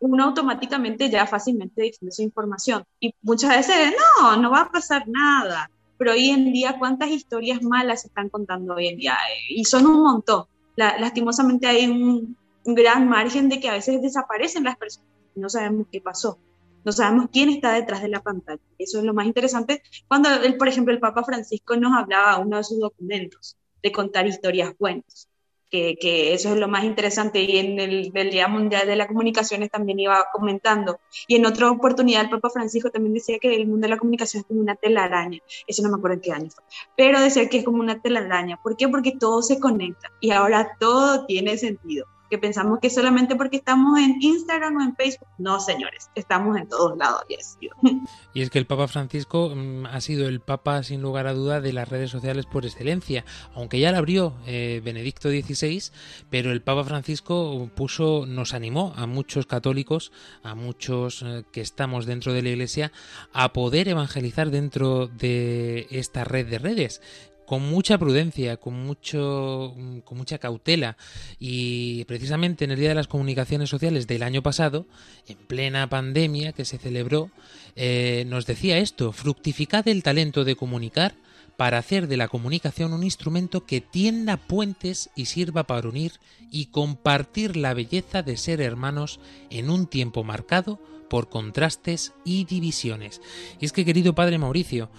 uno automáticamente ya fácilmente difunde su información. Y muchas veces, no, no va a pasar nada. Pero hoy en día, ¿cuántas historias malas se están contando hoy en día? Y son un montón. lastimosamente hay un, gran margen de que a veces desaparecen las personas no sabemos qué pasó. No sabemos quién está detrás de la pantalla. Eso es lo más interesante. Cuando, por ejemplo, el Papa Francisco nos hablaba uno de sus documentos de contar historias buenas que, eso es lo más interesante y en el, Día Mundial de las Comunicaciones también iba comentando. Y en otra oportunidad el Papa Francisco también decía que el mundo de la comunicación es como una telaraña, eso no me acuerdo en qué año fue, pero decía que es como una telaraña. ¿Por qué? Porque todo se conecta y ahora todo tiene sentido que pensamos que solamente porque estamos en Instagram o en Facebook. No, señores, estamos en todos lados. Y es que el Papa Francisco mm, ha sido el Papa, sin lugar a duda, de las redes sociales por excelencia, aunque ya la abrió eh, Benedicto XVI, pero el Papa Francisco puso, nos animó a muchos católicos, a muchos eh, que estamos dentro de la Iglesia, a poder evangelizar dentro de esta red de redes con mucha prudencia, con mucho, con mucha cautela y precisamente en el Día de las Comunicaciones Sociales del año pasado, en plena pandemia que se celebró, eh, nos decía esto: fructificad el talento de comunicar para hacer de la comunicación un instrumento que tienda puentes y sirva para unir y compartir la belleza de ser hermanos en un tiempo marcado por contrastes y divisiones. Y es que, querido Padre Mauricio,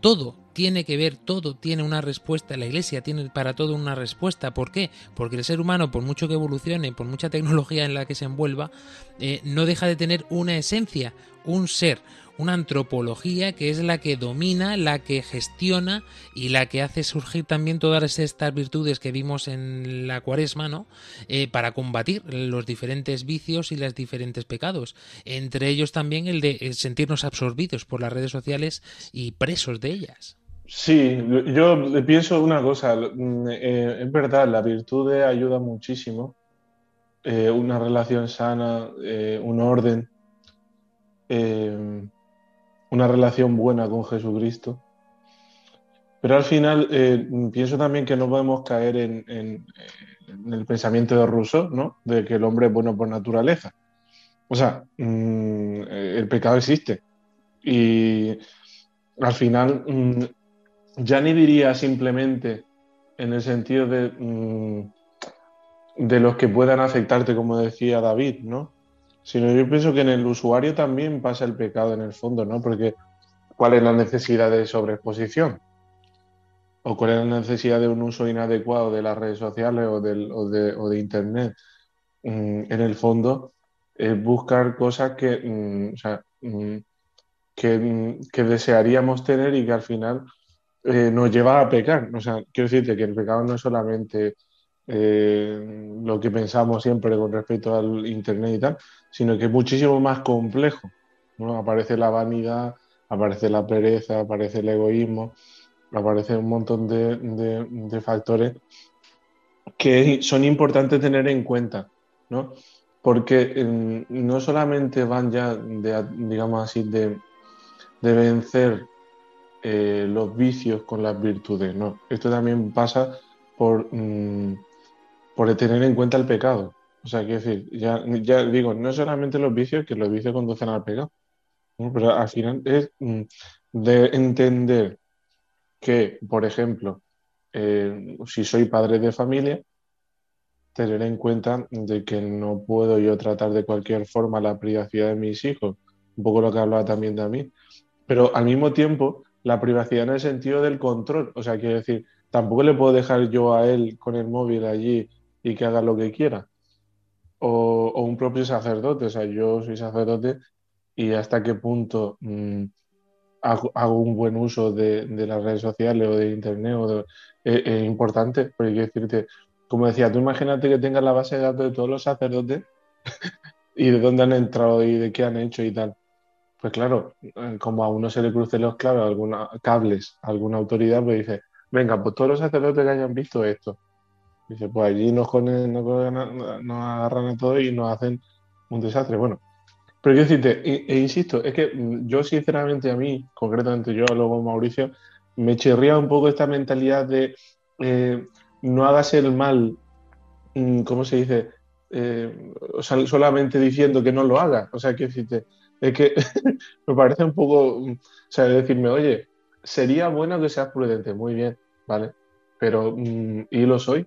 todo tiene que ver, todo tiene una respuesta, la iglesia tiene para todo una respuesta. ¿Por qué? Porque el ser humano, por mucho que evolucione, por mucha tecnología en la que se envuelva, eh, no deja de tener una esencia, un ser, una antropología que es la que domina, la que gestiona y la que hace surgir también todas estas virtudes que vimos en la cuaresma, ¿no? Eh, para combatir los diferentes vicios y los diferentes pecados. Entre ellos también el de sentirnos absorbidos por las redes sociales y presos de ellas. Sí, yo pienso una cosa, mm, eh, es verdad, la virtud ayuda muchísimo, eh, una relación sana, eh, un orden, una relación buena con Jesucristo. Pero al final pienso también que no podemos caer en, el pensamiento de Rousseau, ¿no? De que el hombre es bueno por naturaleza. O sea, mm, el pecado existe. Y al final mm, ya ni diría simplemente en el sentido de, mm, de los que puedan afectarte, como decía David, ¿no? Sino yo pienso que en el usuario también pasa el pecado en el fondo, ¿no? Porque ¿cuál es la necesidad de sobreexposición? ¿O cuál es la necesidad de un uso inadecuado de las redes sociales o, de, Internet? Mm, en el fondo, es buscar cosas que, mm, que, que desearíamos tener y que al final eh, nos lleva a pecar. O sea, quiero decirte que el pecado no es solamente eh, lo que pensamos siempre con respecto al Internet y tal, sino que es muchísimo más complejo. ¿no? Aparece la vanidad, aparece la pereza, aparece el egoísmo, aparece un montón de, de- factores que son importantes tener en cuenta, ¿no? Porque eh, no solamente van ya, de, digamos así, de, de vencer eh, los vicios con las virtudes, no. Esto también pasa por, mm, por tener en cuenta el pecado. O sea, quiero decir, ya, digo, no solamente los vicios, que los vicios conducen al pecado. Pero al final es mm, de entender que, por ejemplo, eh, si soy padre de familia, tener en cuenta de que no puedo yo tratar de cualquier forma la privacidad de mis hijos, un poco lo que hablaba también de mí, pero al mismo tiempo la privacidad en el sentido del control, o sea, quiero decir, tampoco le puedo dejar yo a él con el móvil allí y que haga lo que quiera, o, o un propio sacerdote, o sea, yo soy sacerdote y hasta qué punto mm, hago, hago un buen uso de, de las redes sociales o de internet o de- eh, es importante, porque quiero decirte, como decía, tú imagínate que tengas la base de datos de todos los sacerdotes y de dónde han entrado y de qué han hecho y tal. Pues claro, eh, como a uno se le crucen los claves, alguna, cables, alguna autoridad, pues dice, venga, pues todos los sacerdotes que hayan visto esto. Dice, pues allí nos, agarran a todos y nos hacen un desastre. Bueno, pero quiero decirte, e, e insisto, es que mm, yo sinceramente a mí, concretamente yo, luego Mauricio, me chirría un poco esta mentalidad de eh, no hagas el mal, mm, ¿cómo se dice? Eh, o sea, solamente diciendo que no lo hagas. O sea, quiero decirte, es que me parece un poco, mm, o sea, decirme, oye, sería bueno que seas prudente, muy bien, ¿vale? Pero, ¿y lo soy?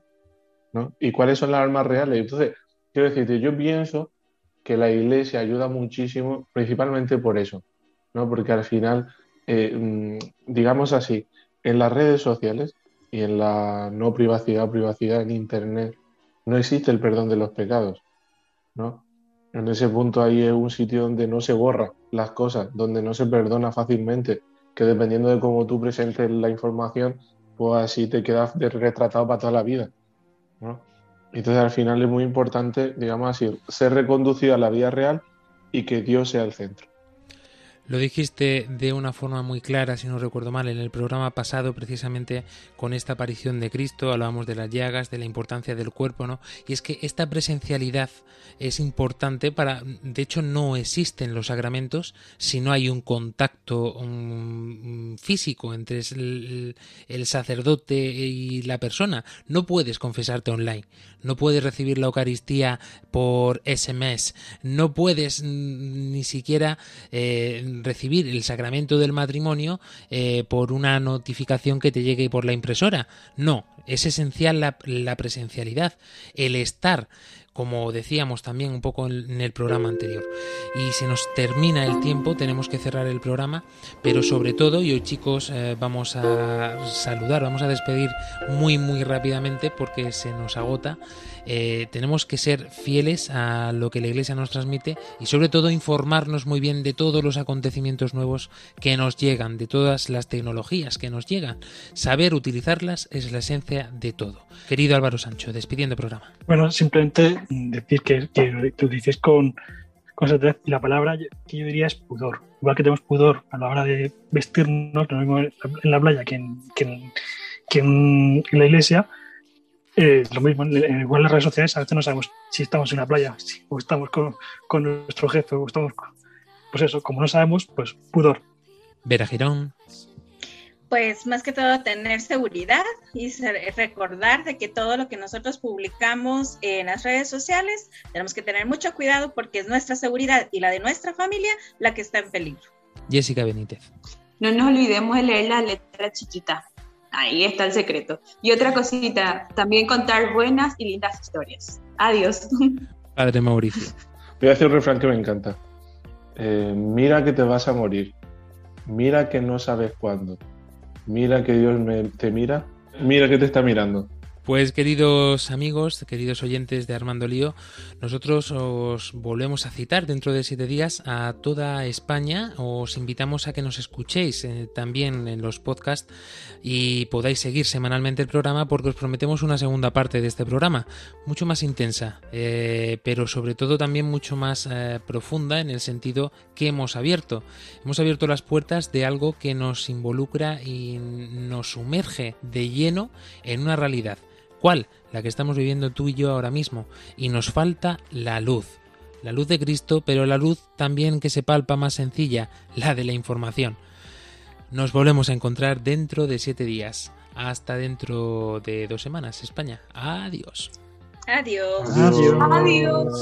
¿Y cuáles son las armas reales? Entonces, quiero decirte, yo pienso que la iglesia ayuda muchísimo, principalmente por eso, ¿no? Porque al final, eh, mm, digamos así, en las redes sociales y en la no privacidad, privacidad en Internet, no existe el perdón de los pecados, ¿no? En ese punto ahí es un sitio donde no se borra las cosas, donde no se perdona fácilmente, que dependiendo de cómo tú presentes la información, pues así te quedas retratado para toda la vida, ¿no? Entonces al final es muy importante, digamos así, ser reconducido a la vida real y que Dios sea el centro. Lo dijiste de una forma muy clara, si no recuerdo mal, en el programa pasado, precisamente con esta aparición de Cristo, hablábamos de las llagas, de la importancia del cuerpo, ¿no? Y es que esta presencialidad es importante para, de hecho, no existen los sacramentos si no hay un contacto físico entre el, el sacerdote y la persona. No puedes confesarte online, no puedes recibir la Eucaristía por SMS, no puedes mm, ni siquiera eh, recibir el sacramento del matrimonio eh, por una notificación que te llegue por la impresora. No, es esencial la, presencialidad, el estar como decíamos también un poco en el programa anterior. Y se nos termina el tiempo, tenemos que cerrar el programa, pero sobre todo, y hoy chicos eh, vamos a saludar, vamos a despedir muy muy rápidamente porque se nos agota. Eh, tenemos que ser fieles a lo que la Iglesia nos transmite y sobre todo informarnos muy bien de todos los acontecimientos nuevos que nos llegan, de todas las tecnologías que nos llegan. Saber utilizarlas es la esencia de todo. Querido Álvaro Sancho, despidiendo el programa. Bueno, simplemente decir que, que, que dices con, y la palabra que yo diría es pudor. Igual que tenemos pudor a la hora de vestirnos, lo mismo en la playa en, que en, que en la iglesia, eh, lo mismo, igual en las redes sociales a veces no sabemos si estamos en la playa si, o estamos con, con, nuestro jefe o estamos con, pues eso, como no sabemos, pues pudor. Vera Girón. Pues más que todo tener seguridad y recordar de que todo lo que nosotros publicamos en las redes sociales tenemos que tener mucho cuidado porque es nuestra seguridad y la de nuestra familia la que está en peligro. Jessica Benítez. No nos olvidemos de leer la letra chiquita. Ahí está el secreto. Y otra cosita, también contar buenas y lindas historias. Adiós. Padre Mauricio. Voy a decir un refrán que me encanta. Eh, mira que te vas a morir. Mira que no sabes cuándo. Mira que Dios me, te mira. Mira que te está mirando. Pues queridos amigos, queridos oyentes de Armando Lío, nosotros os volvemos a citar dentro de siete días a toda España. Os invitamos a que nos escuchéis eh, también en los podcasts y podáis seguir semanalmente el programa porque os prometemos una segunda parte de este programa, mucho más intensa, eh, pero sobre todo también mucho más eh, profunda en el sentido que hemos abierto. Hemos abierto las puertas de algo que nos involucra y nos sumerge de lleno en una realidad ¿Cuál? La que estamos viviendo tú y yo ahora mismo. Y nos falta la luz. La luz de Cristo, pero la luz también que se palpa más sencilla, la de la información. Nos volvemos a encontrar dentro de siete días. Hasta dentro de dos semanas, España. Adiós. Adiós. Adiós. Adiós.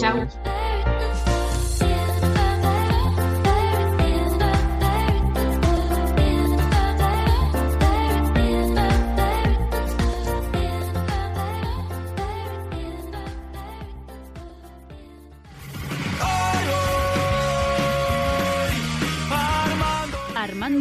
Chao.